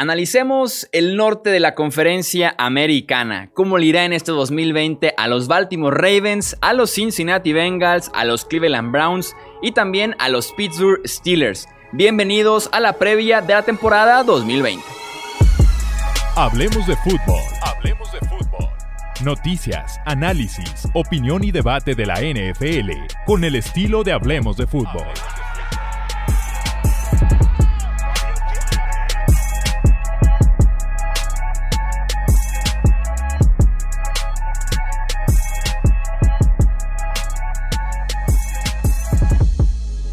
Analicemos el norte de la conferencia americana, cómo le irá en este 2020 a los Baltimore Ravens, a los Cincinnati Bengals, a los Cleveland Browns y también a los Pittsburgh Steelers. Bienvenidos a la previa de la temporada 2020. Hablemos de fútbol. Hablemos de fútbol. Noticias, análisis, opinión y debate de la NFL con el estilo de Hablemos de fútbol.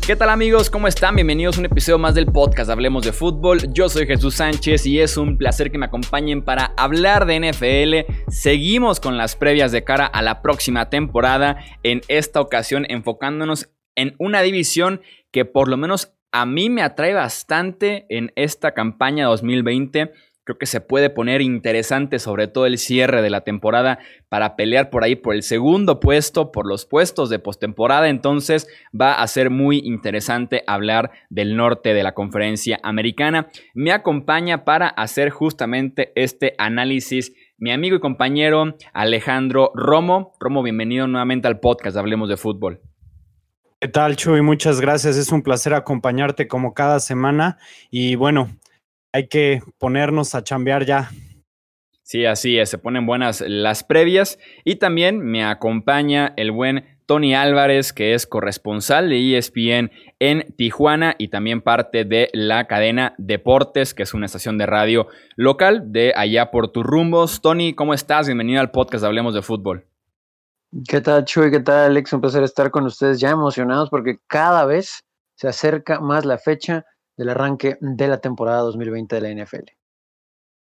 ¿Qué tal amigos? ¿Cómo están? Bienvenidos a un episodio más del podcast Hablemos de Fútbol. Yo soy Jesús Sánchez y es un placer que me acompañen para hablar de NFL. Seguimos con las previas de cara a la próxima temporada, en esta ocasión enfocándonos en una división que por lo menos a mí me atrae bastante en esta campaña 2020 Creo que se puede poner interesante, sobre todo el cierre de la temporada, para pelear por ahí por el segundo puesto, por los puestos de postemporada. Entonces va a ser muy interesante hablar del norte de la conferencia americana. Me acompaña para hacer justamente este análisis mi amigo y compañero Alejandro Romo. Romo, bienvenido nuevamente al podcast Hablemos de Fútbol. ¿Qué tal, Chuy? Muchas gracias. Es un placer acompañarte como cada semana. Y bueno, hay que ponernos a chambear ya. Sí, así es, se ponen buenas las previas y también me acompaña el buen Tony Álvarez, que es corresponsal de ESPN en Tijuana y también parte de la cadena Deportes, que es una estación de radio local de allá por tus rumbos. Tony, ¿cómo estás? Bienvenido al podcast Hablemos de Fútbol. ¿Qué tal, Chuy? ¿Qué tal, Alex? Un placer estar con ustedes ya emocionados porque cada vez se acerca más la fecha del arranque de la temporada 2020 de la NFL.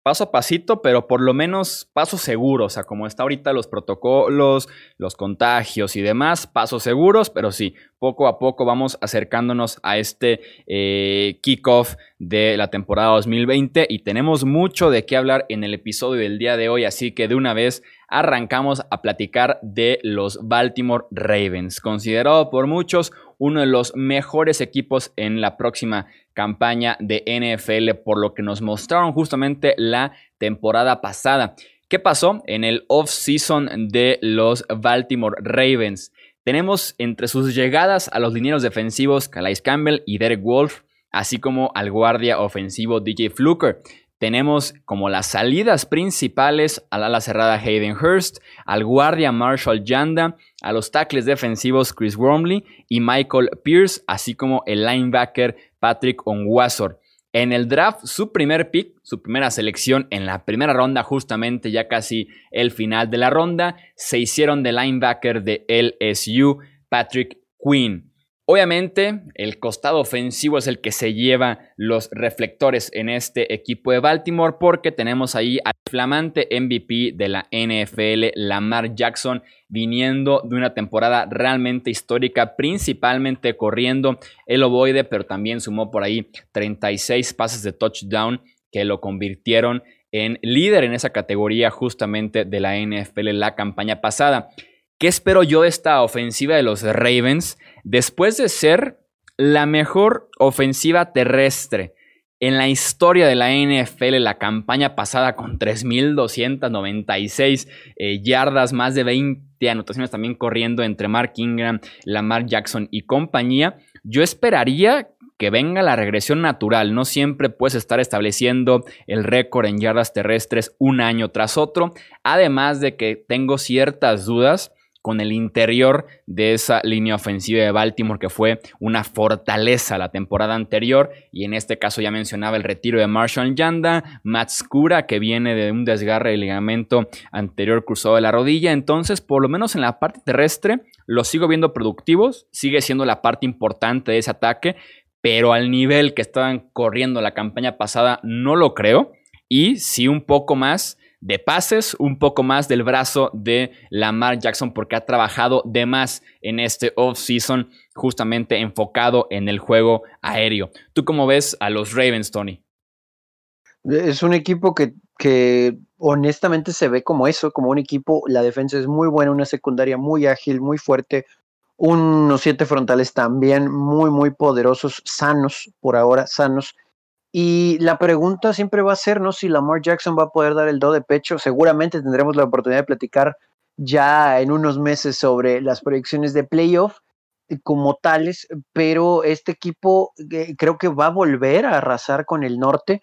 Paso a pasito, pero por lo menos pasos seguros, o sea, como está ahorita los protocolos, los contagios y demás, pasos seguros, pero sí, poco a poco vamos acercándonos a este eh, kickoff de la temporada 2020 y tenemos mucho de qué hablar en el episodio del día de hoy, así que de una vez arrancamos a platicar de los Baltimore Ravens, considerado por muchos uno de los mejores equipos en la próxima campaña de NFL, por lo que nos mostraron justamente la temporada pasada. ¿Qué pasó en el off-season de los Baltimore Ravens? Tenemos entre sus llegadas a los linieros defensivos Calais Campbell y Derek Wolf, así como al guardia ofensivo DJ Fluker. Tenemos como las salidas principales al ala cerrada Hayden Hurst, al guardia Marshall Yanda, a los tackles defensivos Chris Wormley y Michael Pierce, así como el linebacker Patrick Onwazor. En el draft, su primer pick, su primera selección en la primera ronda, justamente ya casi el final de la ronda, se hicieron de linebacker de LSU, Patrick Quinn. Obviamente, el costado ofensivo es el que se lleva los reflectores en este equipo de Baltimore porque tenemos ahí al flamante MVP de la NFL, Lamar Jackson, viniendo de una temporada realmente histórica, principalmente corriendo el ovoide, pero también sumó por ahí 36 pases de touchdown que lo convirtieron en líder en esa categoría justamente de la NFL la campaña pasada. ¿Qué espero yo de esta ofensiva de los Ravens? Después de ser la mejor ofensiva terrestre en la historia de la NFL, la campaña pasada con 3.296 eh, yardas, más de 20 anotaciones también corriendo entre Mark Ingram, Lamar Jackson y compañía, yo esperaría que venga la regresión natural. No siempre puedes estar estableciendo el récord en yardas terrestres un año tras otro. Además de que tengo ciertas dudas con el interior de esa línea ofensiva de Baltimore que fue una fortaleza la temporada anterior. Y en este caso ya mencionaba el retiro de Marshall Yanda, Matt que viene de un desgarre del ligamento anterior cruzado de la rodilla, entonces por lo menos en la parte terrestre los sigo viendo productivos, sigue siendo la parte importante de ese ataque, pero al nivel que estaban corriendo la campaña pasada no lo creo. Y sí un poco más de pases, un poco más del brazo de Lamar Jackson porque ha trabajado de más en este off-season justamente enfocado en el juego aéreo. ¿Tú cómo ves a los Ravens, Tony? Es un equipo que, que honestamente se ve como eso, como un equipo, la defensa es muy buena, una secundaria muy ágil, muy fuerte, unos siete frontales también muy, muy poderosos, sanos, por ahora sanos, Y la pregunta siempre va a ser, ¿no? Si Lamar Jackson va a poder dar el do de pecho. Seguramente tendremos la oportunidad de platicar ya en unos meses sobre las proyecciones de playoff como tales, pero este equipo eh, creo que va a volver a arrasar con el norte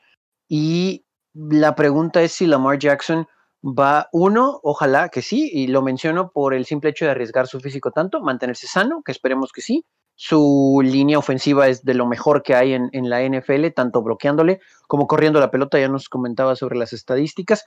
y la pregunta es si Lamar Jackson va, uno, ojalá que sí, y lo menciono por el simple hecho de arriesgar su físico tanto, mantenerse sano, que esperemos que sí. Su línea ofensiva es de lo mejor que hay en, la NFL, tanto bloqueándole como corriendo la pelota, ya nos comentaba sobre las estadísticas.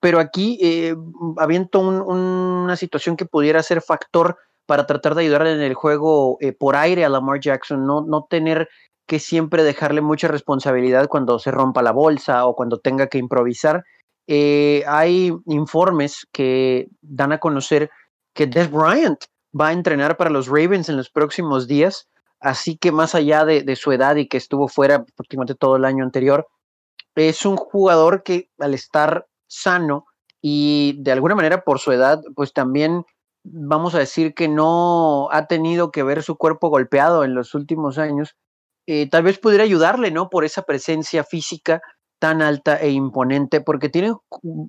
Pero aquí eh, aviento una situación que pudiera ser factor para tratar de ayudar en el juego eh, por aire a Lamar Jackson, no, no tener que siempre dejarle mucha responsabilidad cuando se rompa la bolsa o cuando tenga que improvisar. Eh, hay informes que dan a conocer que Des Bryant va a entrenar para los Ravens en los próximos días, así que más allá de, su edad y que estuvo fuera prácticamente todo el año anterior, es un jugador que al estar sano y de alguna manera por su edad, pues también vamos a decir que no ha tenido que ver su cuerpo golpeado en los últimos años, eh, tal vez pudiera ayudarle, ¿no? Por esa presencia física tan alta e imponente, porque tiene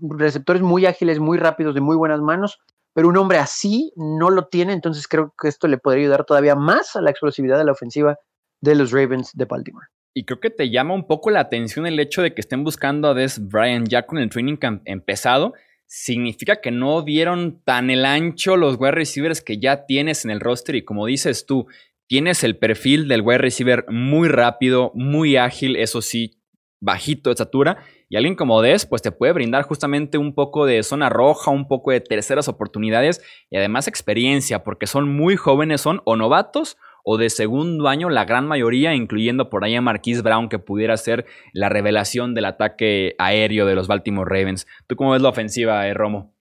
receptores muy ágiles, muy rápidos, de muy buenas manos, pero un hombre así no lo tiene, entonces creo que esto le podría ayudar todavía más a la explosividad de la ofensiva de los Ravens de Baltimore. Y creo que te llama un poco la atención el hecho de que estén buscando a Des Bryant ya con el training camp empezado. Significa que no dieron tan el ancho los wide receivers que ya tienes en el roster. Y como dices tú, Tienes el perfil del wide receiver muy rápido, muy ágil, eso sí, bajito de estatura. Y alguien como Des, pues te puede brindar justamente un poco de zona roja, un poco de terceras oportunidades y además experiencia, porque son muy jóvenes, son o novatos o de segundo año, la gran mayoría, incluyendo por ahí a Marquise Brown, que pudiera ser la revelación del ataque aéreo de los Baltimore Ravens. ¿Tú cómo ves la ofensiva, eh, Romo?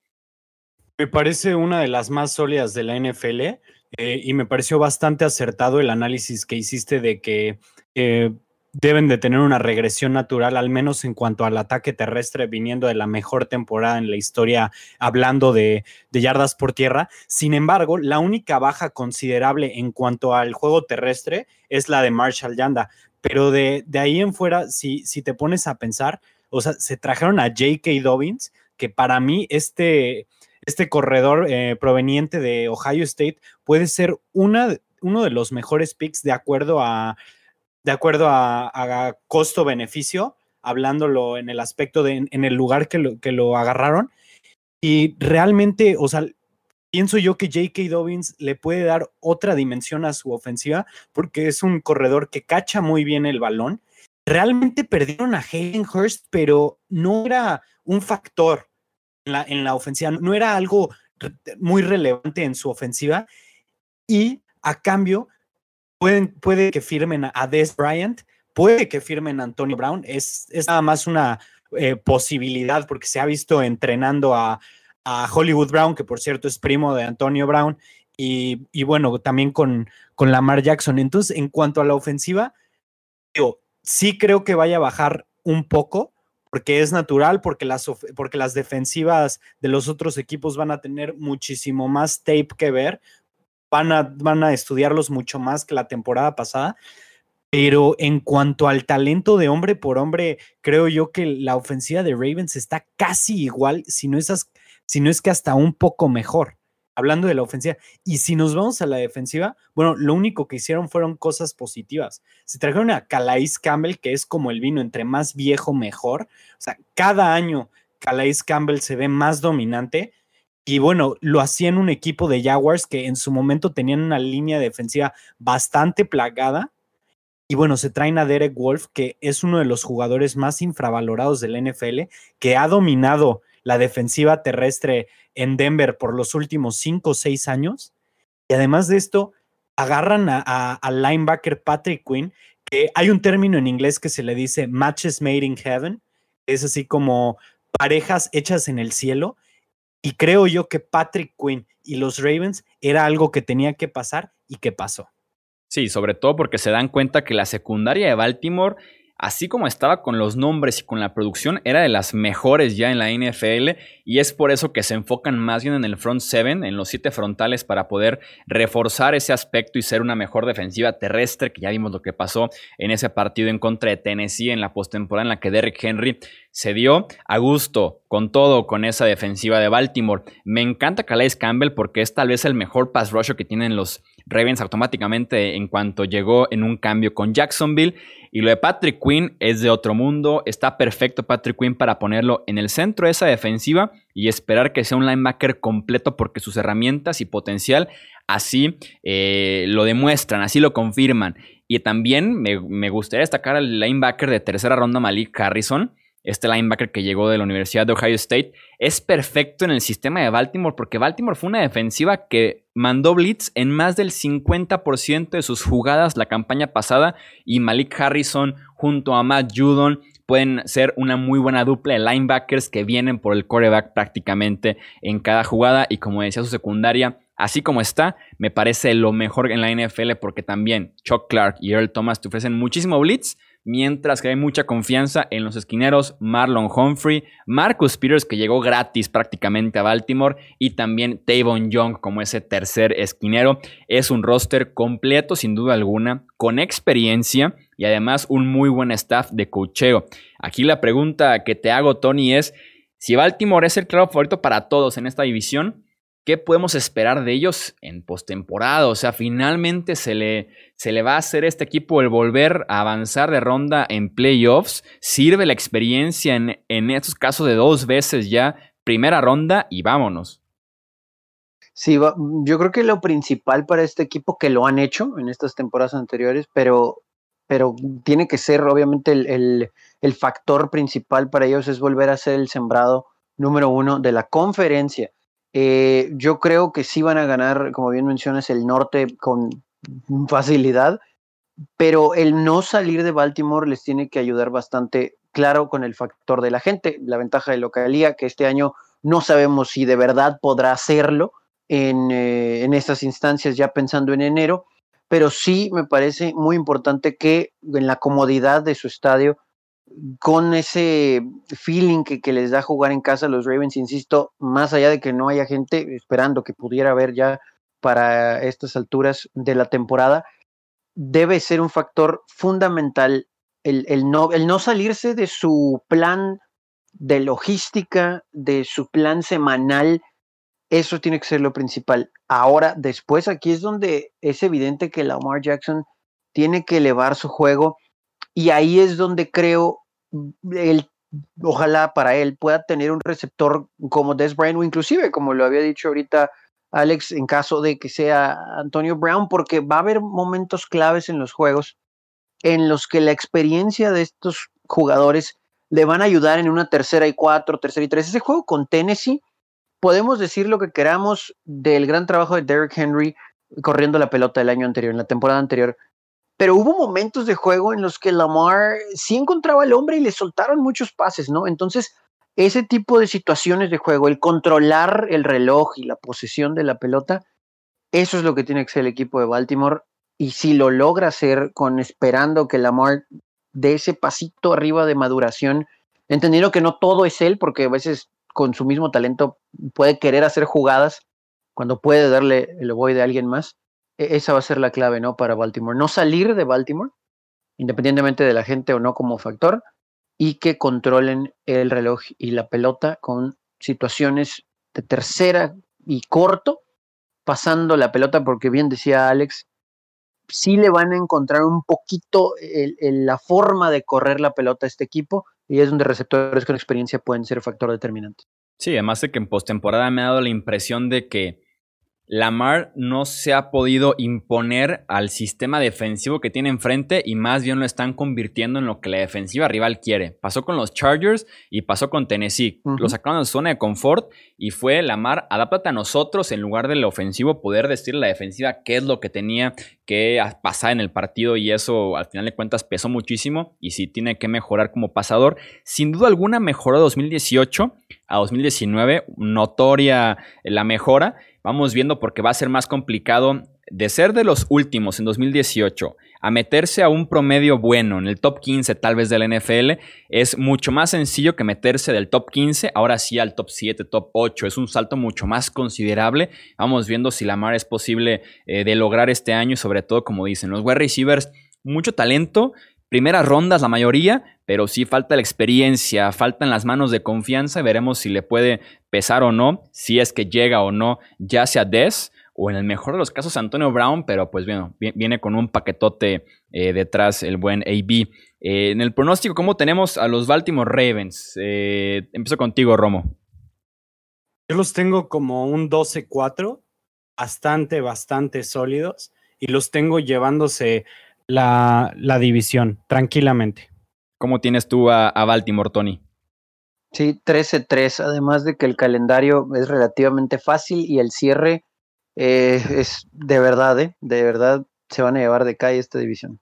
Me parece una de las más sólidas de la NFL. Eh, y me pareció bastante acertado el análisis que hiciste de que eh, deben de tener una regresión natural, al menos en cuanto al ataque terrestre, viniendo de la mejor temporada en la historia, hablando de, yardas por tierra. Sin embargo, la única baja considerable en cuanto al juego terrestre es la de Marshall Yanda. Pero de, de ahí en fuera, si, si te pones a pensar, o sea, se trajeron a J.K. Dobbins, que para mí este este corredor eh, proveniente de Ohio State puede ser una, uno de los mejores picks de acuerdo a, de acuerdo a, costo-beneficio, hablándolo en el aspecto de en el lugar que lo, agarraron. Y realmente, o sea, pienso yo que J.K. Dobbins le puede dar otra dimensión a su ofensiva porque es un corredor que cacha muy bien el balón. Realmente perdieron a Hayden Hurst, pero no era un factor en la, ofensiva, no era algo muy relevante en su ofensiva y a cambio pueden, puede que firmen a Des Bryant, puede que firmen a Antonio Brown, es, nada más una eh, posibilidad porque se ha visto entrenando a, Hollywood Brown, que por cierto es primo de Antonio Brown, y, y, bueno, también con, con Lamar Jackson. Entonces, en cuanto a la ofensiva, yo sí creo que vaya a bajar un poco, porque es natural, porque las, porque las defensivas de los otros equipos van a tener muchísimo más tape que ver, van a, van a estudiarlos mucho más que la temporada pasada. Pero en cuanto al talento de hombre por hombre, creo yo que la ofensiva de Ravens está casi igual, si no es, si no es que hasta un poco mejor hablando de la ofensiva. Y si nos vamos a la defensiva, bueno, lo único que hicieron fueron cosas positivas. Se trajeron a Calais Campbell, que es como el vino, entre más viejo, mejor. O sea, cada año Calais Campbell se ve más dominante. Y bueno, lo hacía en un equipo de Jaguars que en su momento tenían una línea defensiva bastante plagada. Y bueno, se traen a Derek Wolf, que es uno de los jugadores más infravalorados del NFL, que ha dominado la defensiva terrestre en Denver por los últimos cinco o seis años. Y además de esto, agarran al linebacker Patrick Quinn, que hay un término en inglés que se le dice matches made in heaven, es así como parejas hechas en el cielo. Y creo yo que Patrick Quinn y los Ravens era algo que tenía que pasar y que pasó. Sí, sobre todo porque se dan cuenta que la secundaria de Baltimore así como estaba con los nombres y con la producción, era de las mejores ya en la NFL y es por eso que se enfocan más bien en el front seven, en los siete frontales para poder reforzar ese aspecto y ser una mejor defensiva terrestre, que ya vimos lo que pasó en ese partido en contra de Tennessee en la postemporada en la que Derrick Henry se dio a gusto con todo con esa defensiva de Baltimore. Me encanta Calais Campbell porque es tal vez el mejor pass rusher que tienen los Ravens automáticamente en cuanto llegó en un cambio con Jacksonville. Y lo de Patrick Quinn es de otro mundo. Está perfecto Patrick Quinn para ponerlo en el centro de esa defensiva y esperar que sea un linebacker completo porque sus herramientas y potencial así eh, lo demuestran, así lo confirman. Y también me, me gustaría destacar al linebacker de tercera ronda Malik Harrison este linebacker que llegó de la Universidad de Ohio State, es perfecto en el sistema de Baltimore porque Baltimore fue una defensiva que mandó blitz en más del 50% de sus jugadas la campaña pasada y Malik Harrison junto a Matt Judon pueden ser una muy buena dupla de linebackers que vienen por el quarterback prácticamente en cada jugada y como decía su secundaria, así como está, me parece lo mejor en la NFL porque también Chuck Clark y Earl Thomas te ofrecen muchísimo blitz mientras que hay mucha confianza en los esquineros Marlon Humphrey, Marcus Peters que llegó gratis prácticamente a Baltimore y también Tavon Young como ese tercer esquinero. Es un roster completo sin duda alguna, con experiencia y además un muy buen staff de cocheo. Aquí la pregunta que te hago Tony es si Baltimore es el claro favorito para todos en esta división, ¿Qué podemos esperar de ellos en postemporada? O sea, finalmente se le, se le va a hacer este equipo el volver a avanzar de ronda en playoffs. Sirve la experiencia en, en estos casos de dos veces ya, primera ronda y vámonos. Sí, yo creo que lo principal para este equipo que lo han hecho en estas temporadas anteriores, pero, pero tiene que ser obviamente el, el factor principal para ellos es volver a ser el sembrado número uno de la conferencia eh, yo creo que sí van a ganar, como bien mencionas, el norte con facilidad, pero el no salir de Baltimore les tiene que ayudar bastante, claro, con el factor de la gente, la ventaja de localía, que este año no sabemos si de verdad podrá hacerlo en, eh, en estas instancias, ya pensando en enero, pero sí me parece muy importante que en la comodidad de su estadio con ese feeling que, les da jugar en casa a los Ravens, insisto, más allá de que no haya gente esperando que pudiera haber ya para estas alturas de la temporada, debe ser un factor fundamental el, no, el no salirse de su plan de logística, de su plan semanal, eso tiene que ser lo principal. Ahora, después, aquí es donde es evidente que Lamar Jackson tiene que elevar su juego y ahí es donde creo, él, ojalá para él pueda tener un receptor como Des Bryant o inclusive, como lo había dicho ahorita Alex, en caso de que sea Antonio Brown, porque va a haber momentos claves en los juegos en los que la experiencia de estos jugadores le van a ayudar en una tercera y cuatro, tercera y tres. Ese juego con Tennessee, podemos decir lo que queramos del gran trabajo de Derrick Henry corriendo la pelota el año anterior, en la temporada anterior, pero hubo momentos de juego en los que Lamar sí encontraba al hombre y le soltaron muchos pases, ¿no? Entonces, ese tipo de situaciones de juego, el controlar el reloj y la posesión de la pelota, eso es lo que tiene que ser el equipo de Baltimore. Y si lo logra hacer con esperando que Lamar dé ese pasito arriba de maduración, entendiendo que no todo es él, porque a veces con su mismo talento puede querer hacer jugadas cuando puede darle el voy de alguien más esa va a ser la clave, ¿no? Para Baltimore. No salir de Baltimore, independientemente de la gente o no como factor, y que controlen el reloj y la pelota con situaciones de tercera y corto, pasando la pelota, porque bien decía Alex, sí le van a encontrar un poquito la forma de correr la pelota a este equipo, y es donde receptores con experiencia pueden ser factor determinante. Sí, además de que en postemporada me ha dado la impresión de que Lamar no se ha podido imponer al sistema defensivo que tiene enfrente y más bien lo están convirtiendo en lo que la defensiva rival quiere. Pasó con los Chargers y pasó con Tennessee. Lo sacaron de su zona de confort y fue Lamar, adáptate a nosotros en lugar del ofensivo, poder decirle a la defensiva qué es lo que tenía que pasar en el partido y eso al final de cuentas pesó muchísimo y si tiene que mejorar como pasador. Sin duda alguna mejoró de 2018 a 2019, notoria la mejora Vamos viendo porque va a ser más complicado de ser de los últimos en 2018 a meterse a un promedio bueno en el top 15 tal vez del NFL, es mucho más sencillo que meterse del top 15 ahora sí al top 7, top 8. Es un salto mucho más considerable. Vamos viendo si Lamar es posible eh, de lograr este año sobre todo, como dicen, los wide receivers, mucho talento. Primeras rondas la mayoría, pero sí falta la experiencia, faltan las manos de confianza. Veremos si le puede pesar o no, si es que llega o no, ya sea Des o en el mejor de los casos Antonio Brown, pero pues bueno, viene con un paquetote eh, detrás el buen AB. Eh, en el pronóstico, ¿cómo tenemos a los Baltimore Ravens? Eh, empiezo contigo, Romo. Yo los tengo como un 12-4, bastante, bastante sólidos, y los tengo llevándose la, división tranquilamente. ¿Cómo tienes tú a, a Baltimore, Tony? Sí, 13-3, además de que el calendario es relativamente fácil y el cierre eh, es de verdad, ¿eh? de verdad se van a llevar de calle esta división.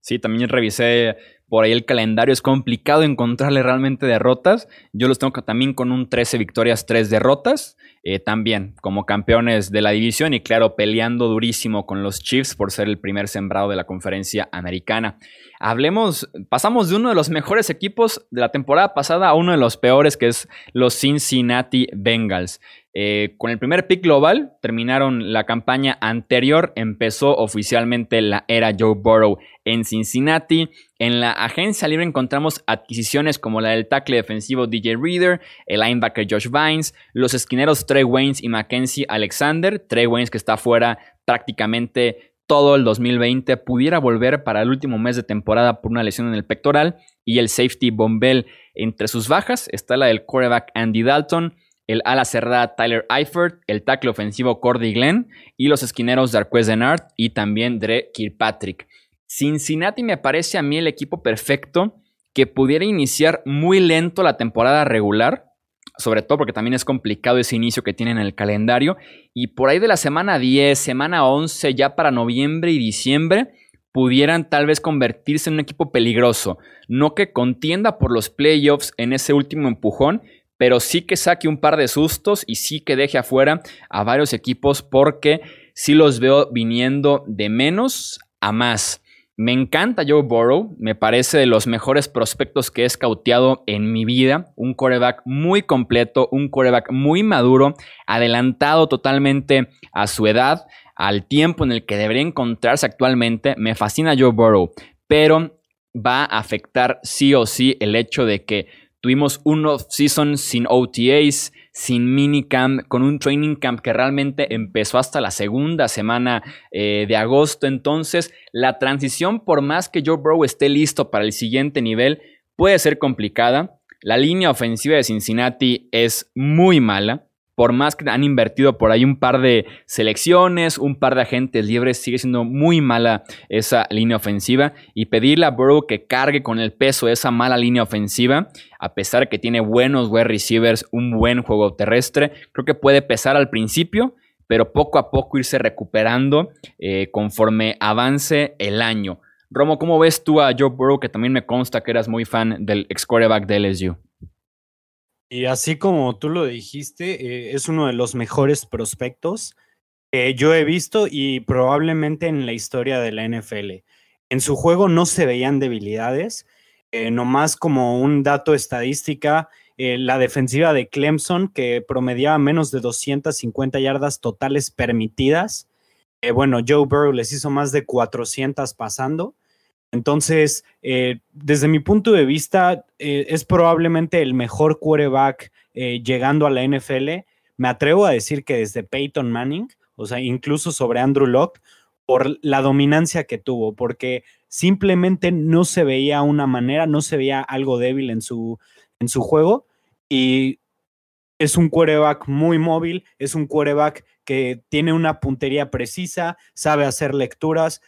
Sí, también revisé por ahí el calendario. Es complicado encontrarle realmente derrotas. Yo los tengo también con un 13 victorias, 3 derrotas. Eh, también como campeones de la división y claro, peleando durísimo con los Chiefs por ser el primer sembrado de la conferencia americana. Hablemos, pasamos de uno de los mejores equipos de la temporada pasada a uno de los peores, que es los Cincinnati Bengals. Eh, con el primer pick global, terminaron la campaña anterior, empezó oficialmente la era Joe Burrow en Cincinnati. En la agencia libre encontramos adquisiciones como la del tackle defensivo DJ Reader, el linebacker Josh Vines, los esquineros Trey Waynes y Mackenzie Alexander. Trey Waynes que está fuera prácticamente todo el 2020, pudiera volver para el último mes de temporada por una lesión en el pectoral. Y el safety Bombell. Entre sus bajas está la del quarterback Andy Dalton el ala cerrada Tyler Eifert, el tackle ofensivo Cordy Glenn y los esquineros Darquez Denard y también Dre Kirkpatrick. Cincinnati me parece a mí el equipo perfecto que pudiera iniciar muy lento la temporada regular, sobre todo porque también es complicado ese inicio que tienen en el calendario, y por ahí de la semana 10, semana 11, ya para noviembre y diciembre, pudieran tal vez convertirse en un equipo peligroso, no que contienda por los playoffs en ese último empujón, pero sí que saque un par de sustos y sí que deje afuera a varios equipos porque sí los veo viniendo de menos a más. Me encanta Joe Burrow, me parece de los mejores prospectos que he escauteado en mi vida. Un coreback muy completo, un coreback muy maduro, adelantado totalmente a su edad, al tiempo en el que debería encontrarse actualmente. Me fascina Joe Burrow, pero va a afectar sí o sí el hecho de que Tuvimos un off-season sin OTAs, sin minicamp, con un training camp que realmente empezó hasta la segunda semana eh, de agosto. Entonces, la transición, por más que Joe Burrow esté listo para el siguiente nivel, puede ser complicada. La línea ofensiva de Cincinnati es muy mala por más que han invertido por ahí un par de selecciones, un par de agentes libres, sigue siendo muy mala esa línea ofensiva. Y pedirle a Burrow que cargue con el peso de esa mala línea ofensiva, a pesar de que tiene buenos wide receivers, un buen juego terrestre, creo que puede pesar al principio, pero poco a poco irse recuperando eh, conforme avance el año. Romo, ¿cómo ves tú a Joe Burrow, que también me consta que eras muy fan del ex quarterback de LSU? Y así como tú lo dijiste, eh, es uno de los mejores prospectos que yo he visto y probablemente en la historia de la NFL. En su juego no se veían debilidades, eh, nomás como un dato estadística, eh, la defensiva de Clemson, que promediaba menos de 250 yardas totales permitidas. bueno, Joe Burrow les hizo más de 400 pasando. Entonces, eh, desde mi punto de vista, eh, es probablemente el mejor quarterback eh, llegando a la NFL. Me atrevo a decir que desde Peyton Manning, o sea, incluso sobre Andrew Locke, por la dominancia que tuvo, porque simplemente no se veía una manera, no se veía algo débil en su, en su juego. Y es un quarterback muy móvil, es un quarterback que tiene una puntería precisa, sabe hacer lecturas,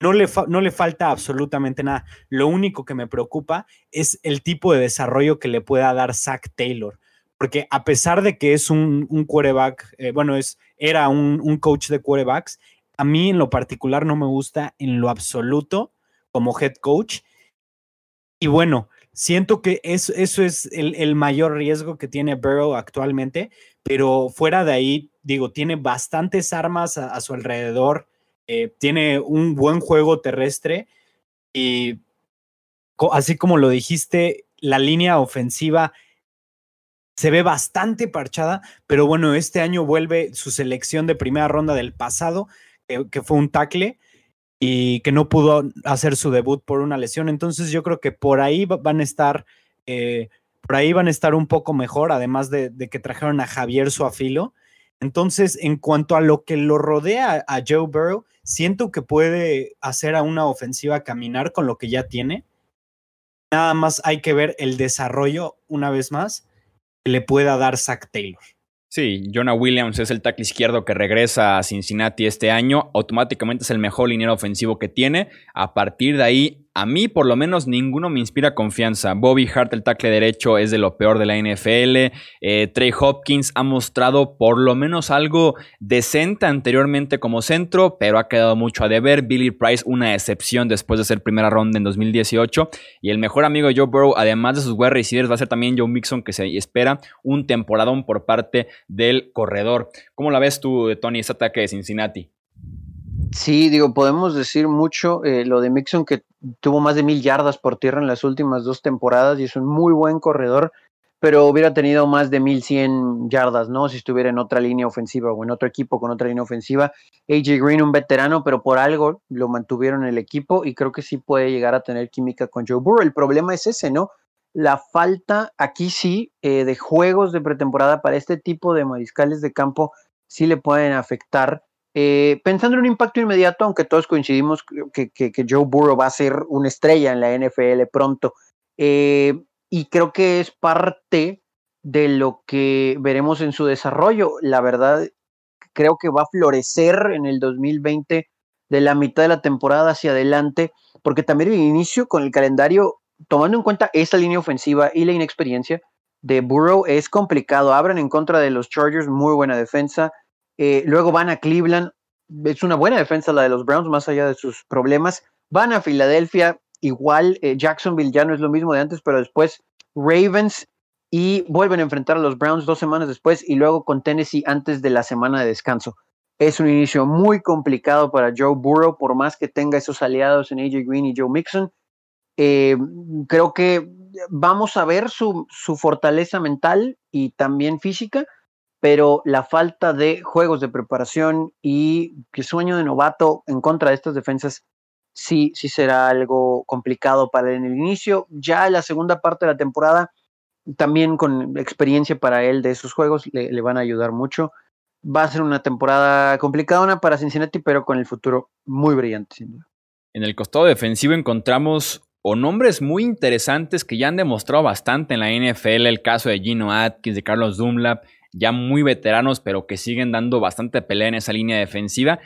no le, falta absolutamente nada. Lo único que me preocupa es el tipo de desarrollo que le pueda dar Zach Taylor. Porque a pesar de que es un, un quarterback, eh, bueno, es, era un, coach de quarterbacks, a mí en lo particular no me gusta en lo absoluto como head coach. Y bueno, siento que eso es el, mayor riesgo que tiene Burrow actualmente, pero fuera de ahí, digo, tiene bastantes armas a su alrededor eh, tiene un buen juego terrestre y así como lo dijiste, la línea ofensiva se ve bastante parchada, pero bueno, este año vuelve su selección de primera ronda del pasado, que fue un tackle, y que no pudo hacer su debut por una lesión. Entonces yo creo que por ahí van a estar, eh, por ahí van a estar un poco mejor, además de, que trajeron a Javier Suafilo. Entonces, en cuanto a lo que lo rodea a Joe Burrow, siento que puede hacer a una ofensiva caminar con lo que ya tiene. Nada más hay que ver el desarrollo, una vez más, que le pueda dar Zach Taylor. Sí, Jonah Williams es el tackle izquierdo que regresa a Cincinnati este año. Automáticamente es el mejor liniero ofensivo que tiene. A partir de ahí, a mí por lo menos ninguno me inspira confianza. Bobby Hart, el tackle derecho, es de lo peor de la NFL. Eh, Trey Hopkins ha mostrado por lo menos algo decente anteriormente como centro, pero ha quedado mucho a deber. Billy Price, una excepción después de ser primera ronda en 2018. Y el mejor amigo Joe Burrow, además de sus wide receivers, va a ser también Joe Mixon, que se espera un temporadón por parte del corredor. ¿Cómo la ves tú, Tony, este ataque de Cincinnati? Sí, digo, podemos decir mucho eh, lo de Mixon que tuvo más de mil yardas por tierra en las últimas dos temporadas y es un muy buen corredor, pero hubiera tenido más de mil cien yardas, ¿no? Si estuviera en otra línea ofensiva o en otro equipo con otra línea ofensiva. AJ Green, un veterano, pero por algo lo mantuvieron en el equipo y creo que sí puede llegar a tener química con Joe Burrow. El problema es ese, ¿no? La falta aquí sí eh, de juegos de pretemporada para este tipo de mariscales de campo sí le pueden afectar eh, pensando en un impacto inmediato, aunque todos coincidimos que, Joe Burrow va a ser una estrella en la NFL pronto, eh, y creo que es parte de lo que veremos en su desarrollo. La verdad, creo que va a florecer en el 2020 de la mitad de la temporada hacia adelante, porque también el inicio con el calendario, tomando en cuenta esa línea ofensiva y la inexperiencia de Burrow, es complicado. Abren en contra de los Chargers, muy buena defensa eh, luego van a Cleveland, es una buena defensa la de los Browns, más allá de sus problemas. Van a Filadelfia, igual eh, Jacksonville ya no es lo mismo de antes, pero después Ravens y vuelven a enfrentar a los Browns dos semanas después y luego con Tennessee antes de la semana de descanso. Es un inicio muy complicado para Joe Burrow, por más que tenga esos aliados en AJ Green y Joe Mixon. Eh, creo que vamos a ver su, su fortaleza mental y también física, pero la falta de juegos de preparación y que sueño de novato en contra de estas defensas sí, sí será algo complicado para él en el inicio. Ya la segunda parte de la temporada, también con experiencia para él de esos juegos, le, van a ayudar mucho. Va a ser una temporada complicada para Cincinnati, pero con el futuro muy brillante, sin duda. En el costado defensivo encontramos o nombres muy interesantes que ya han demostrado bastante en la NFL, el caso de Gino Atkins, de Carlos Dunlap, ya muy veteranos, pero que siguen dando bastante pelea en esa línea defensiva.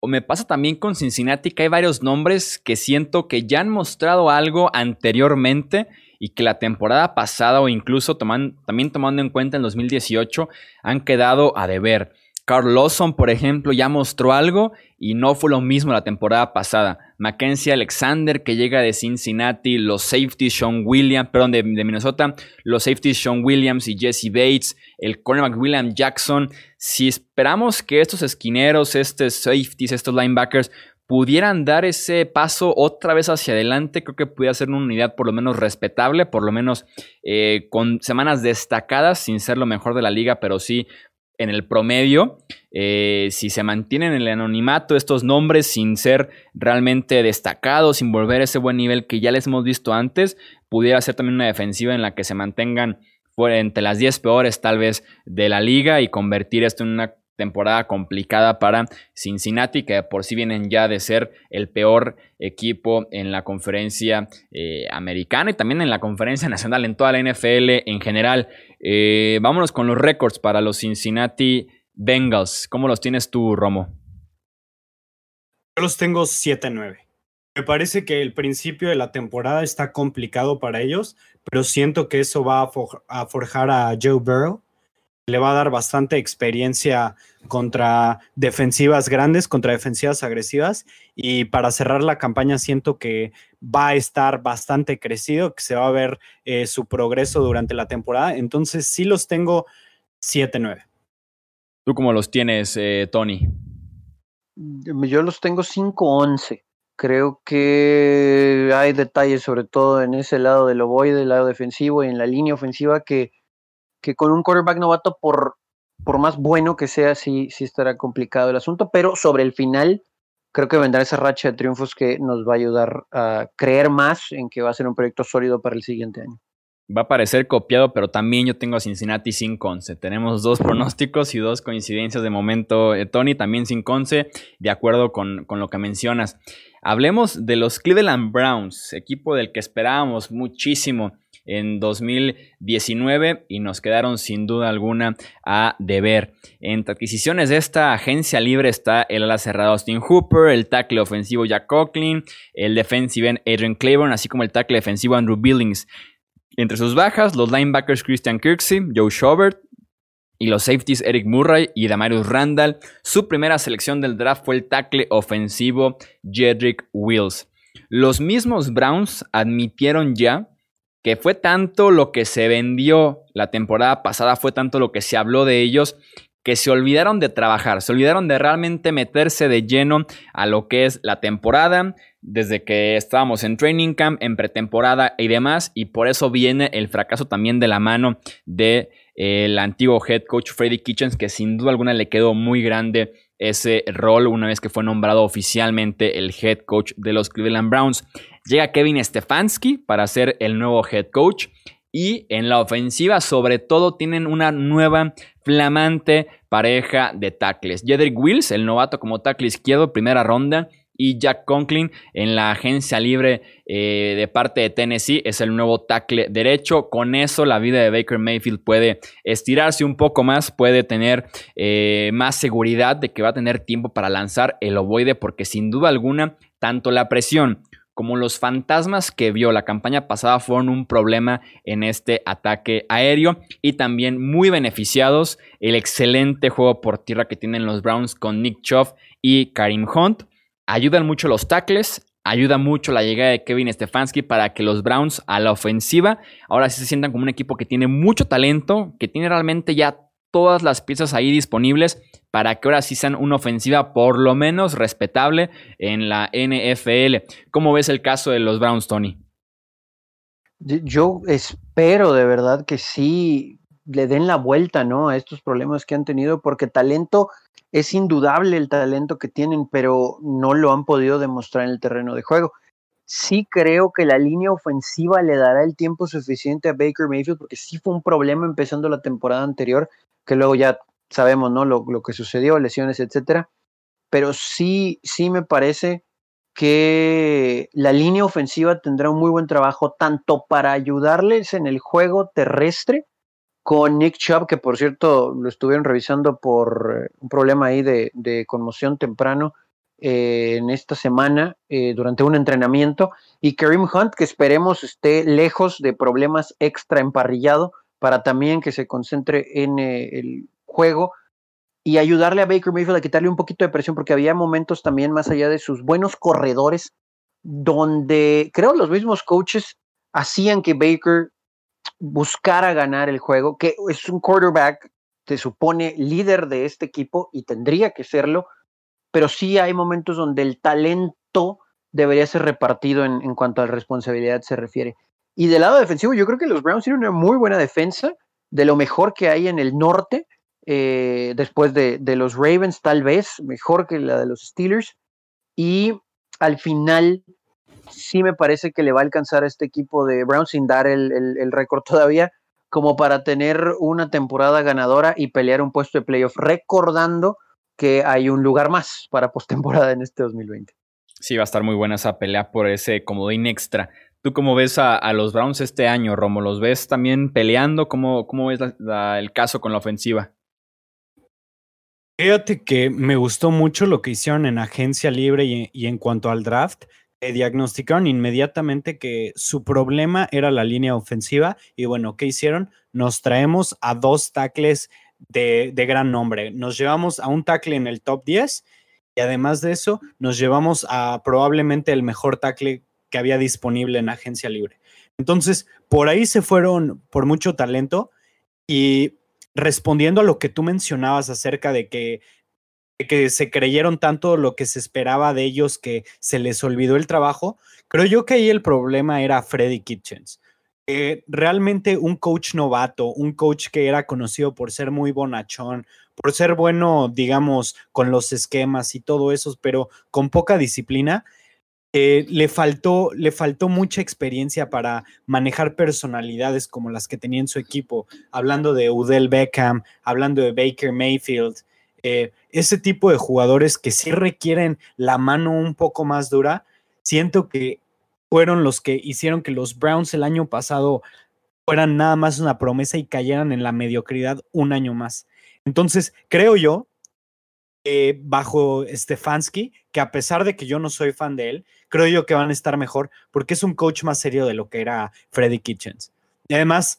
O me pasa también con Cincinnati que hay varios nombres que siento que ya han mostrado algo anteriormente y que la temporada pasada o incluso también tomando en cuenta en 2018 han quedado a deber. Carl Lawson, por ejemplo, ya mostró algo y no fue lo mismo la temporada pasada. Mackenzie Alexander, que llega de Cincinnati, los safeties Sean Williams, perdón, de, Minnesota, los safeties Sean Williams y Jesse Bates, el cornerback William Jackson. Si esperamos que estos esquineros, estos safeties, estos linebackers pudieran dar ese paso otra vez hacia adelante, creo que pudiera ser una unidad por lo menos respetable, por lo menos eh, con semanas destacadas, sin ser lo mejor de la liga, pero sí en el promedio, eh, si se mantienen en el anonimato estos nombres sin ser realmente destacados, sin volver a ese buen nivel que ya les hemos visto antes, pudiera ser también una defensiva en la que se mantengan entre las 10 peores tal vez de la liga y convertir esto en una temporada complicada para Cincinnati, que por sí vienen ya de ser el peor equipo en la conferencia eh, americana y también en la conferencia nacional, en toda la NFL en general. Eh, vámonos con los récords para los Cincinnati Bengals. ¿Cómo los tienes tú, Romo? Yo los tengo 7-9. Me parece que el principio de la temporada está complicado para ellos, pero siento que eso va a forjar a Joe Burrow le va a dar bastante experiencia contra defensivas grandes, contra defensivas agresivas. Y para cerrar la campaña siento que va a estar bastante crecido, que se va a ver eh, su progreso durante la temporada. Entonces sí los tengo 7-9. ¿Tú cómo los tienes, eh, Tony? Yo los tengo 5-11. Creo que hay detalles, sobre todo en ese lado del ovoide, del lado defensivo y en la línea ofensiva, que, que con un quarterback novato, por, por más bueno que sea, sí, sí estará complicado el asunto. Pero sobre el final, creo que vendrá esa racha de triunfos que nos va a ayudar a creer más en que va a ser un proyecto sólido para el siguiente año. Va a parecer copiado, pero también yo tengo a Cincinnati sin Conce. Tenemos dos pronósticos y dos coincidencias de momento. Eh, Tony también sin Conce, de acuerdo con, con lo que mencionas. Hablemos de los Cleveland Browns, equipo del que esperábamos muchísimo en 2019 y nos quedaron sin duda alguna a deber. Entre adquisiciones de esta agencia libre está el ala cerrado Austin Hooper, el tackle ofensivo Jack Coughlin, el defensive end Adrian Claiborne, así como el tackle defensivo Andrew Billings. Entre sus bajas, los linebackers Christian Kirksey, Joe Schobert, y los safeties Eric Murray y Damarius Randall. Su primera selección del draft fue el tackle ofensivo Jedrick Wills. Los mismos Browns admitieron ya que fue tanto lo que se vendió la temporada pasada, fue tanto lo que se habló de ellos, que se olvidaron de trabajar, se olvidaron de realmente meterse de lleno a lo que es la temporada, desde que estábamos en training camp, en pretemporada y demás, y por eso viene el fracaso también de la mano de el antiguo head coach Freddy Kitchens, que sin duda alguna le quedó muy grande ese rol una vez que fue nombrado oficialmente el head coach de los Cleveland Browns. Llega Kevin Stefanski para ser el nuevo head coach y en la ofensiva sobre todo tienen una nueva flamante pareja de tackles. Jedrick Wills, el novato como tackle izquierdo, primera ronda, y Jack Conklin en la agencia libre eh, de parte de Tennessee es el nuevo tackle derecho. Con eso la vida de Baker Mayfield puede estirarse un poco más, puede tener eh, más seguridad de que va a tener tiempo para lanzar el ovoide porque sin duda alguna tanto la presión como los fantasmas que vio la campaña pasada fueron un problema en este ataque aéreo y también muy beneficiados el excelente juego por tierra que tienen los Browns con Nick Chubb y Karim Hunt. Ayudan mucho los tackles, ayuda mucho la llegada de Kevin Stefanski para que los Browns a la ofensiva ahora sí se sientan como un equipo que tiene mucho talento, que tiene realmente ya todas las piezas ahí disponibles para que ahora sí sean una ofensiva por lo menos respetable en la NFL. ¿Cómo ves el caso de los Browns, Tony? Yo espero de verdad que sí le den la vuelta, ¿no? A estos problemas que han tenido, porque talento es indudable el talento que tienen, pero no lo han podido demostrar en el terreno de juego. Sí creo que la línea ofensiva le dará el tiempo suficiente a Baker Mayfield, porque sí fue un problema empezando la temporada anterior, que luego ya sabemos, ¿no? Lo, que sucedió, lesiones, etcétera. Pero sí, sí me parece que la línea ofensiva tendrá un muy buen trabajo, tanto para ayudarles en el juego terrestre, con Nick Chubb, que por cierto lo estuvieron revisando por eh, un problema ahí de, conmoción temprano eh, en esta semana eh, durante un entrenamiento, y Kareem Hunt, que esperemos esté lejos de problemas extra emparrillado para también que se concentre en el juego y ayudarle a Baker Mayfield a quitarle un poquito de presión, porque había momentos también más allá de sus buenos corredores, donde creo los mismos coaches hacían que Baker buscar a ganar el juego, que es un quarterback, se supone líder de este equipo y tendría que serlo, pero sí hay momentos donde el talento debería ser repartido en, cuanto a la responsabilidad se refiere. Y del lado defensivo, yo creo que los Browns tienen una muy buena defensa, de lo mejor que hay en el norte, eh, después de, de, los Ravens, tal vez, mejor que la de los Steelers. Y al final, sí me parece que le va a alcanzar a este equipo de Browns sin dar el, récord todavía, como para tener una temporada ganadora y pelear un puesto de playoff, recordando que hay un lugar más para postemporada en este 2020. Sí, va a estar muy buena esa pelea por ese comodín extra. ¿Tú cómo ves a, los Browns este año, Romo? ¿Los ves también peleando? ¿Cómo, cómo ves el caso con la ofensiva? Fíjate que me gustó mucho lo que hicieron en agencia libre y en cuanto al draft diagnosticaron inmediatamente que su problema era la línea ofensiva y bueno, ¿qué hicieron? Nos traemos a dos tackles de, gran nombre. Nos llevamos a un tackle en el top 10 y además de eso nos llevamos a probablemente el mejor tackle que había disponible en agencia libre. Entonces, por ahí se fueron por mucho talento y respondiendo a lo que tú mencionabas acerca de que que se creyeron tanto lo que se esperaba de ellos que se les olvidó el trabajo. Creo yo que ahí el problema era Freddy Kitchens. realmente un coach novato, un coach que era conocido por ser muy bonachón, por ser bueno, digamos, con los esquemas y todo eso, pero con poca disciplina, eh, le, faltó, le faltó mucha experiencia para manejar personalidades como las que tenía en su equipo, hablando de Udell Beckham, hablando de Baker Mayfield, eh, ese tipo de jugadores que sí requieren la mano un poco más dura, siento que fueron los que hicieron que los Browns el año pasado fueran nada más una promesa y cayeran en la mediocridad un año más. Entonces, creo yo bajo Stefanski, que a pesar de que yo no soy fan de él, creo yo que van a estar mejor porque es un coach más serio de lo que era Freddy Kitchens. Y además,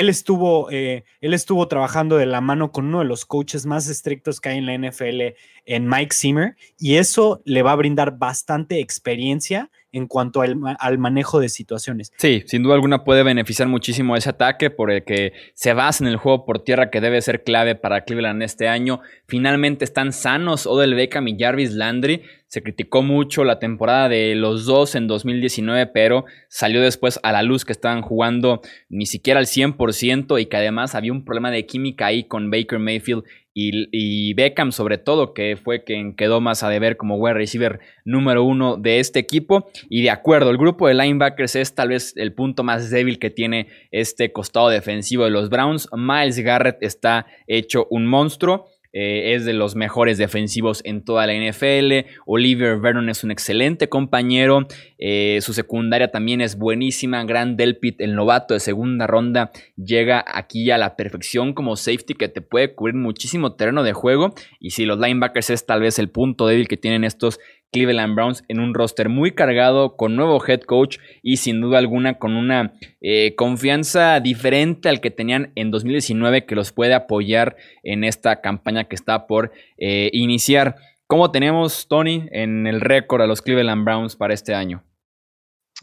él estuvo, eh, él estuvo trabajando de la mano con uno de los coaches más estrictos que hay en la NFL, en Mike Zimmer, y eso le va a brindar bastante experiencia en cuanto al, manejo de situaciones. Sí, sin duda alguna puede beneficiar muchísimo ese ataque por el que se basa en el juego por tierra que debe ser clave para Cleveland este año. Finalmente están sanos Odell Beckham y Jarvis Landry. Se criticó mucho la temporada de los dos en 2019, pero salió después a la luz que estaban jugando ni siquiera al 100% y que además había un problema de química ahí con Baker Mayfield y, Beckham sobre todo, que fue quien quedó más a deber como wide receiver número uno de este equipo. Y de acuerdo, el grupo de linebackers es tal vez el punto más débil que tiene este costado defensivo de los Browns. Miles Garrett está hecho un monstruo. Eh, es de los mejores defensivos en toda la NFL. Oliver Vernon es un excelente compañero. Eh, su secundaria también es buenísima. Gran Delpit, el novato de segunda ronda, llega aquí a la perfección como safety que te puede cubrir muchísimo terreno de juego. Y si los linebackers es tal vez el punto débil que tienen estos Cleveland Browns en un roster muy cargado, con nuevo head coach y sin duda alguna con una eh, confianza diferente al que tenían en 2019 que los puede apoyar en esta campaña que está por eh, iniciar. ¿Cómo tenemos, Tony, en el récord a los Cleveland Browns para este año?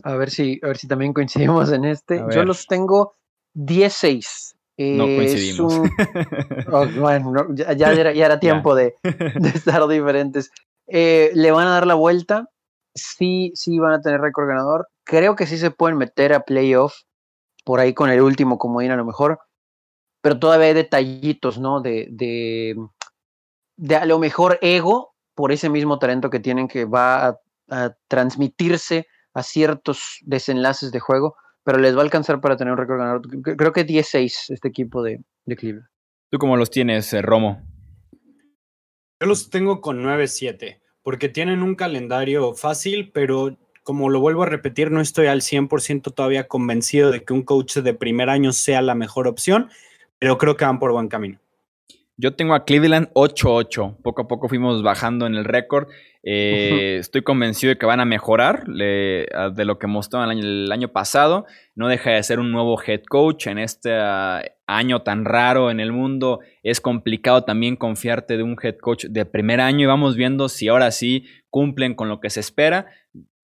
A ver si, a ver si también coincidimos en este. Yo los tengo 10-6. no coincidimos. Oh, bueno, ya, era, tiempo de, de, estar diferentes. Eh, le van a dar la vuelta. Sí, sí van a tener récord ganador. Creo que sí se pueden meter a playoff por ahí con el último como a lo mejor. Pero todavía hay detallitos, ¿no? De, de, de a lo mejor ego por ese mismo talento que tienen que va a, transmitirse a ciertos desenlaces de juego, pero les va a alcanzar para tener un récord ganador. Creo que 10-6 este equipo de, de Cleveland. ¿Tú cómo los tienes, eh, Romo? Yo los tengo con 9-7, porque tienen un calendario fácil, pero como lo vuelvo a repetir, no estoy al 100% todavía convencido de que un coach de primer año sea la mejor opción, pero creo que van por buen camino. Yo tengo a Cleveland 8-8. Poco a poco fuimos bajando en el récord. Eh, estoy convencido de que van a mejorar de lo que mostró el año, el año, pasado. No deja de ser un nuevo head coach en este ah, año tan raro en el mundo. Es complicado también confiarte de un head coach de primer año y vamos viendo si ahora sí cumplen con lo que se espera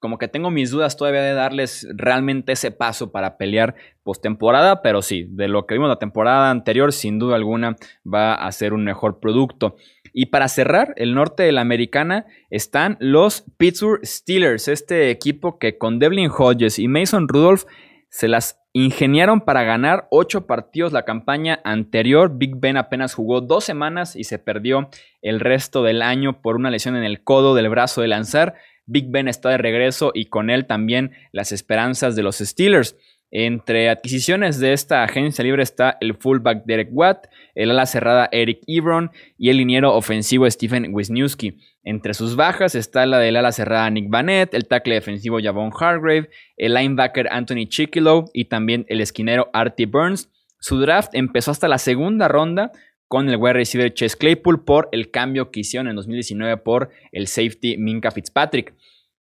como que tengo mis dudas todavía de darles realmente ese paso para pelear postemporada, pero sí, de lo que vimos la temporada anterior, sin duda alguna va a ser un mejor producto. Y para cerrar, el norte de la americana están los Pittsburgh Steelers, este equipo que con Devlin Hodges y Mason Rudolph se las ingeniaron para ganar ocho partidos la campaña anterior. Big Ben apenas jugó dos semanas y se perdió el resto del año por una lesión en el codo del brazo de lanzar. Big Ben está de regreso y con él también las esperanzas de los Steelers. Entre adquisiciones de esta agencia libre está el fullback Derek Watt, el ala cerrada Eric Ebron y el liniero ofensivo Stephen Wisniewski. Entre sus bajas está la del ala cerrada Nick Vanette, el tackle defensivo Javon Hargrave, el linebacker Anthony Chickillow y también el esquinero Artie Burns. Su draft empezó hasta la segunda ronda con el wide receiver Chase Claypool por el cambio que hicieron en 2019 por el safety Minka Fitzpatrick.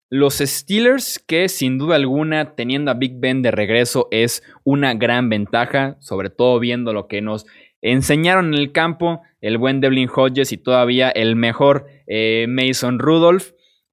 Los Steelers, que sin duda alguna, teniendo a Big Ben de regreso, es una gran ventaja, sobre todo viendo lo que nos enseñaron en el campo, el buen Devlin Hodges y todavía el mejor eh, Mason Rudolph.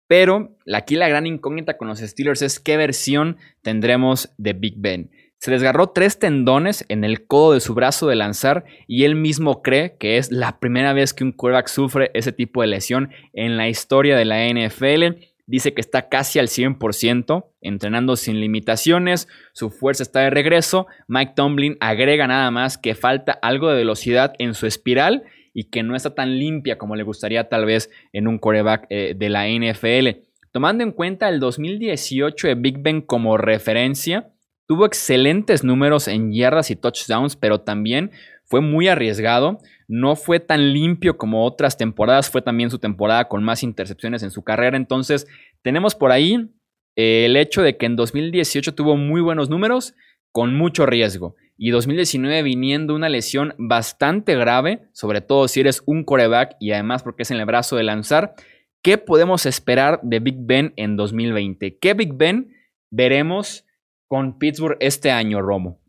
Pero aquí la gran incógnita con los Steelers es qué versión tendremos de Big Ben. Se desgarró tres tendones en el codo de su brazo de lanzar y él mismo cree que es la primera vez que un quarterback sufre ese tipo de lesión en la historia de la NFL. Dice que está casi al 100%, entrenando sin limitaciones, su fuerza está de regreso. Mike Tomlin agrega nada más que falta algo de velocidad en su espiral y que no está tan limpia como le gustaría tal vez en un coreback eh, de la NFL. Tomando en cuenta el 2018 de Big Ben como referencia, tuvo excelentes números en yardas y touchdowns, pero también fue muy arriesgado. No fue tan limpio como otras temporadas. Fue también su temporada con más intercepciones en su carrera. Entonces, tenemos por ahí eh, el hecho de que en 2018 tuvo muy buenos números con mucho riesgo. Y 2019 viniendo una lesión bastante grave, sobre todo si eres un coreback y además porque es en el brazo de lanzar. ¿Qué podemos esperar de Big Ben en 2020? ¿Qué Big Ben veremos con Pittsburgh este año, Romo?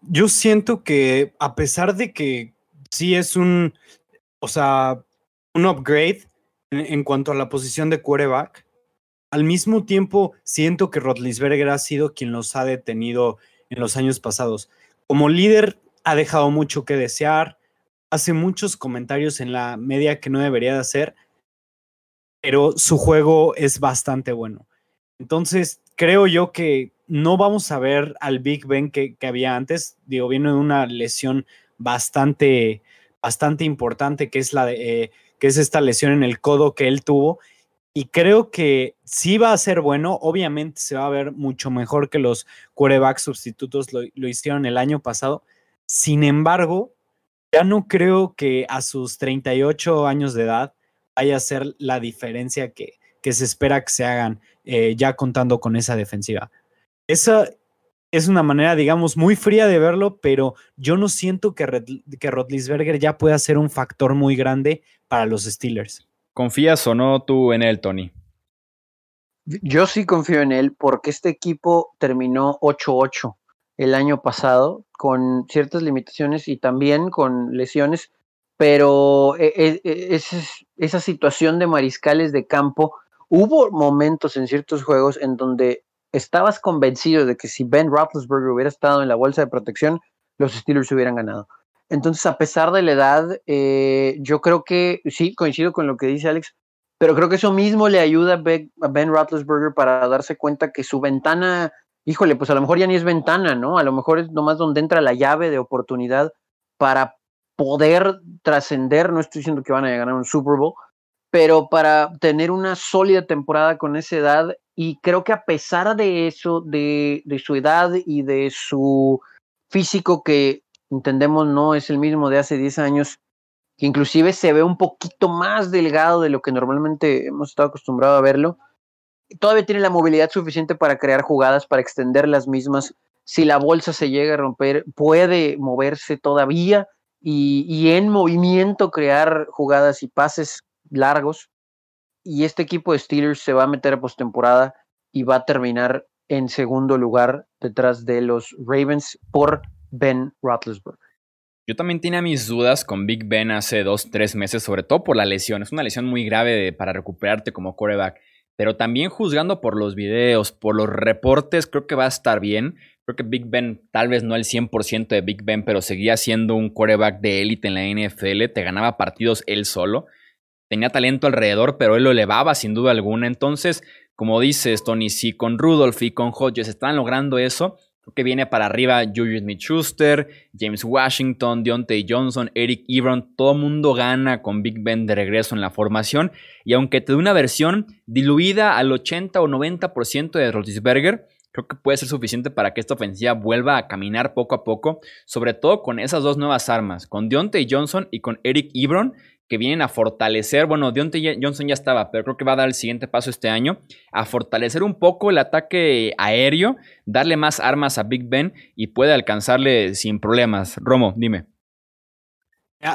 Yo siento que a pesar de que sí es un, o sea, un upgrade en, cuanto a la posición de quarterback, al mismo tiempo siento que Rotlisberger ha sido quien los ha detenido en los años pasados. Como líder ha dejado mucho que desear, hace muchos comentarios en la media que no debería de hacer, pero su juego es bastante bueno. Entonces, creo yo que no vamos a ver al Big Ben que, había antes. Digo, viene de una lesión bastante, bastante importante, que es, la de, eh, que es esta lesión en el codo que él tuvo. Y creo que sí va a ser bueno. Obviamente se va a ver mucho mejor que los quarterbacks sustitutos lo, lo hicieron el año pasado. Sin embargo, ya no creo que a sus 38 años de edad vaya a ser la diferencia que, que se espera que se hagan eh, ya contando con esa defensiva. Esa es una manera, digamos, muy fría de verlo, pero yo no siento que, que Rotlisberger ya pueda ser un factor muy grande para los Steelers. ¿Confías o no tú en él, Tony? Yo sí confío en él porque este equipo terminó 8-8 el año pasado con ciertas limitaciones y también con lesiones, pero e, e, e, esa situación de mariscales de campo hubo momentos en ciertos juegos en donde estabas convencido de que si Ben Roethlisberger hubiera estado en la bolsa de protección, los Steelers hubieran ganado. Entonces, a pesar de la edad, eh, yo creo que sí, coincido con lo que dice Alex, pero creo que eso mismo le ayuda a Ben, a Roethlisberger para darse cuenta que su ventana, híjole, pues a lo mejor ya ni es ventana, ¿no? A lo mejor es nomás donde entra la llave de oportunidad para poder trascender, no estoy diciendo que van a ganar un Super Bowl, pero para tener una sólida temporada con esa edad y creo que a pesar de eso, de, su edad y de su físico que entendemos no es el mismo de hace 10 años, que inclusive se ve un poquito más delgado de lo que normalmente hemos estado acostumbrados a verlo, todavía tiene la movilidad suficiente para crear jugadas, para extender las mismas. Si la bolsa se llega a romper, puede moverse todavía y, y en movimiento crear jugadas y pases largos. Y este equipo de Steelers se va a meter a postemporada y va a terminar en segundo lugar detrás de los Ravens por Ben Roethlisberger. Yo también tenía mis dudas con Big Ben hace dos, tres meses, sobre todo por la lesión. Es una lesión muy grave para recuperarte como quarterback. Pero también juzgando por los videos, por los reportes, creo que va a estar bien. Creo que Big Ben, tal vez no el 100% de Big Ben, pero seguía siendo un quarterback de élite en la NFL. Te ganaba partidos él solo tenía talento alrededor, pero él lo elevaba sin duda alguna. Entonces, como dices, Tony, si con Rudolph y con Hodges están logrando eso, creo que viene para arriba Julius Smith-Schuster, James Washington, Deontay Johnson, Eric Ebron, todo mundo gana con Big Ben de regreso en la formación. Y aunque te dé una versión diluida al 80 o 90% de Rotisberger, creo que puede ser suficiente para que esta ofensiva vuelva a caminar poco a poco, sobre todo con esas dos nuevas armas, con Deontay Johnson y con Eric Ebron, que vienen a fortalecer, bueno, Johnson ya estaba, pero creo que va a dar el siguiente paso este año, a fortalecer un poco el ataque aéreo, darle más armas a Big Ben y puede alcanzarle sin problemas. Romo, dime.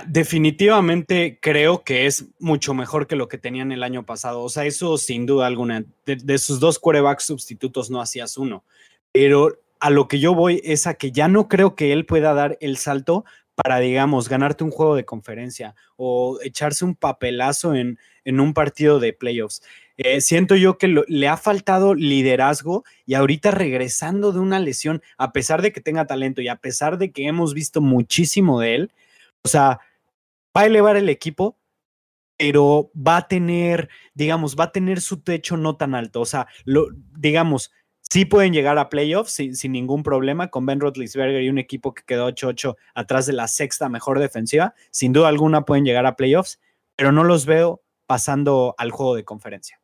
Definitivamente creo que es mucho mejor que lo que tenían el año pasado. O sea, eso sin duda alguna. De, sus dos quarterbacks sustitutos no hacías uno. Pero a lo que yo voy es a que ya no creo que él pueda dar el salto para, digamos, ganarte un juego de conferencia o echarse un papelazo en, en un partido de playoffs. Eh, siento yo que le ha faltado liderazgo y ahorita regresando de una lesión, a pesar de que tenga talento y a pesar de que hemos visto muchísimo de él, o sea, va a elevar el equipo, pero va a tener, digamos, va a tener su techo no tan alto. O sea, lo, digamos, sí pueden llegar a playoffs sin, sin ningún problema con Ben Roethlisberger y un equipo que quedó 8-8 atrás de la sexta mejor defensiva. Sin duda alguna pueden llegar a playoffs, pero no los veo pasando al juego de conferencia.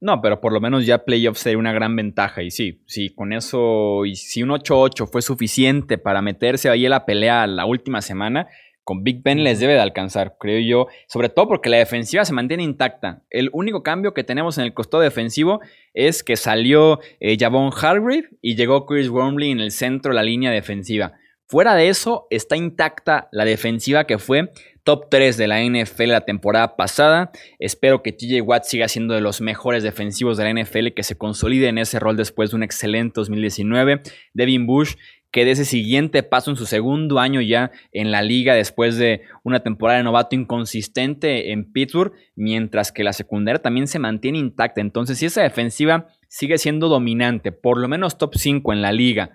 No, pero por lo menos ya playoffs sería una gran ventaja. Y sí, sí, con eso, y si un 8-8 fue suficiente para meterse ahí en la pelea la última semana, con Big Ben les debe de alcanzar, creo yo. Sobre todo porque la defensiva se mantiene intacta. El único cambio que tenemos en el costado defensivo es que salió eh, Javon Hargrave y llegó Chris Wormley en el centro de la línea defensiva. Fuera de eso, está intacta la defensiva que fue top 3 de la NFL la temporada pasada. Espero que TJ Watt siga siendo de los mejores defensivos de la NFL, que se consolide en ese rol después de un excelente 2019. Devin Bush que de ese siguiente paso en su segundo año ya en la liga después de una temporada de novato inconsistente en Pittsburgh, mientras que la secundaria también se mantiene intacta. Entonces, si esa defensiva sigue siendo dominante, por lo menos top 5 en la liga,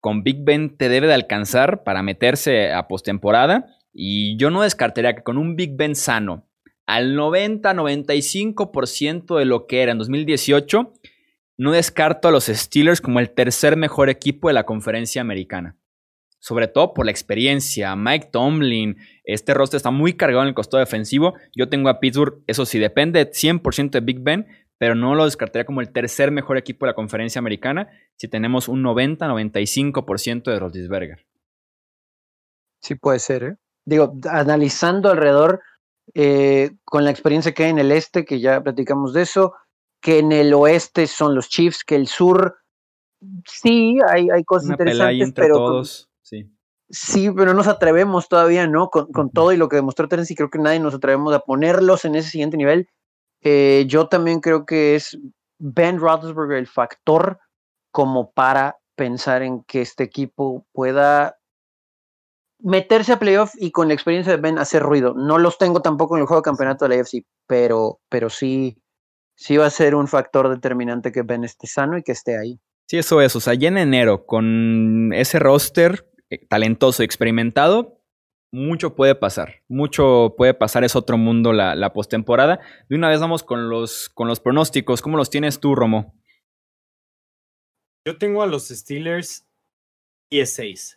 con Big Ben te debe de alcanzar para meterse a postemporada. Y yo no descartaría que con un Big Ben sano, al 90-95% de lo que era en 2018, no descarto a los Steelers como el tercer mejor equipo de la conferencia americana. Sobre todo por la experiencia. Mike Tomlin, este roster está muy cargado en el costado defensivo. Yo tengo a Pittsburgh, eso sí, depende 100% de Big Ben, pero no lo descartaría como el tercer mejor equipo de la conferencia americana si tenemos un 90-95% de Roethlisberger. Sí puede ser, ¿eh? Digo, analizando alrededor, eh, con la experiencia que hay en el este, que ya platicamos de eso, que en el oeste son los Chiefs, que el sur sí hay, hay cosas interesantes, pero todos, sí. sí, pero no nos atrevemos todavía, ¿no? Con, todo y lo que demostró Tennessee, creo que nadie nos atrevemos a ponerlos en ese siguiente nivel. Eh, yo también creo que es Ben Roethlisberger el factor como para pensar en que este equipo pueda meterse a playoff y con la experiencia de Ben hacer ruido. No los tengo tampoco en el juego de campeonato de la AFC, pero, pero sí, sí va a ser un factor determinante que Ben esté sano y que esté ahí. Sí, eso es. O sea, ya en enero, con ese roster eh, talentoso y experimentado, mucho puede pasar. Mucho puede pasar. Es otro mundo la, la postemporada. De una vez vamos con los, con los pronósticos. ¿Cómo los tienes tú, Romo? Yo tengo a los Steelers 10-6.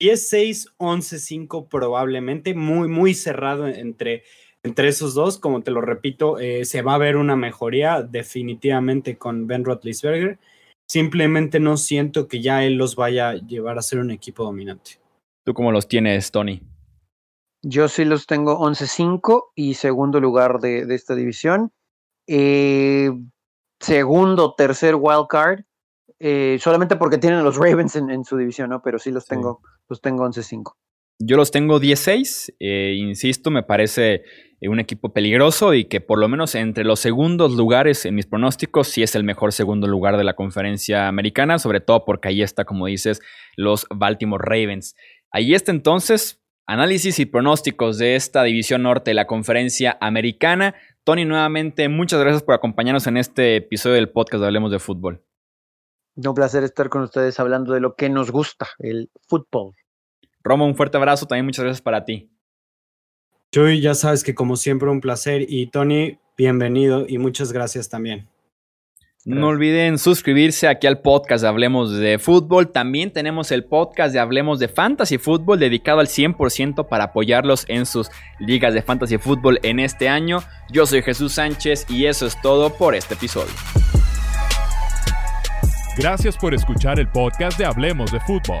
10-6, 11-5 probablemente. Muy, muy cerrado entre entre esos dos, como te lo repito, eh, se va a ver una mejoría definitivamente con Ben Roethlisberger. Simplemente no siento que ya él los vaya a llevar a ser un equipo dominante. ¿Tú cómo los tienes, Tony? Yo sí los tengo 11-5 y segundo lugar de, esta división. Eh, segundo, tercer wild card. Eh, solamente porque tienen a los Ravens en, su división, ¿no? Pero sí los tengo, los tengo 11-5. Yo los tengo 16. insisto, me parece eh, un equipo peligroso y que por lo menos entre los segundos lugares en mis pronósticos sí es el mejor segundo lugar de la conferencia americana, sobre todo porque ahí está, como dices, los Baltimore Ravens. Ahí está entonces análisis y pronósticos de esta división norte de la conferencia americana. Tony, nuevamente, muchas gracias por acompañarnos en este episodio del podcast de Hablemos de Fútbol. Un placer estar con ustedes hablando de lo que nos gusta, el fútbol. Romo, un fuerte abrazo, también muchas gracias para ti. Chuy, ya sabes que como siempre un placer y Tony, bienvenido y muchas gracias también. No olviden suscribirse aquí al podcast de Hablemos de Fútbol. También tenemos el podcast de Hablemos de Fantasy Fútbol dedicado al 100% para apoyarlos en sus ligas de Fantasy Fútbol en este año. Yo soy Jesús Sánchez y eso es todo por este episodio. Gracias por escuchar el podcast de Hablemos de Fútbol.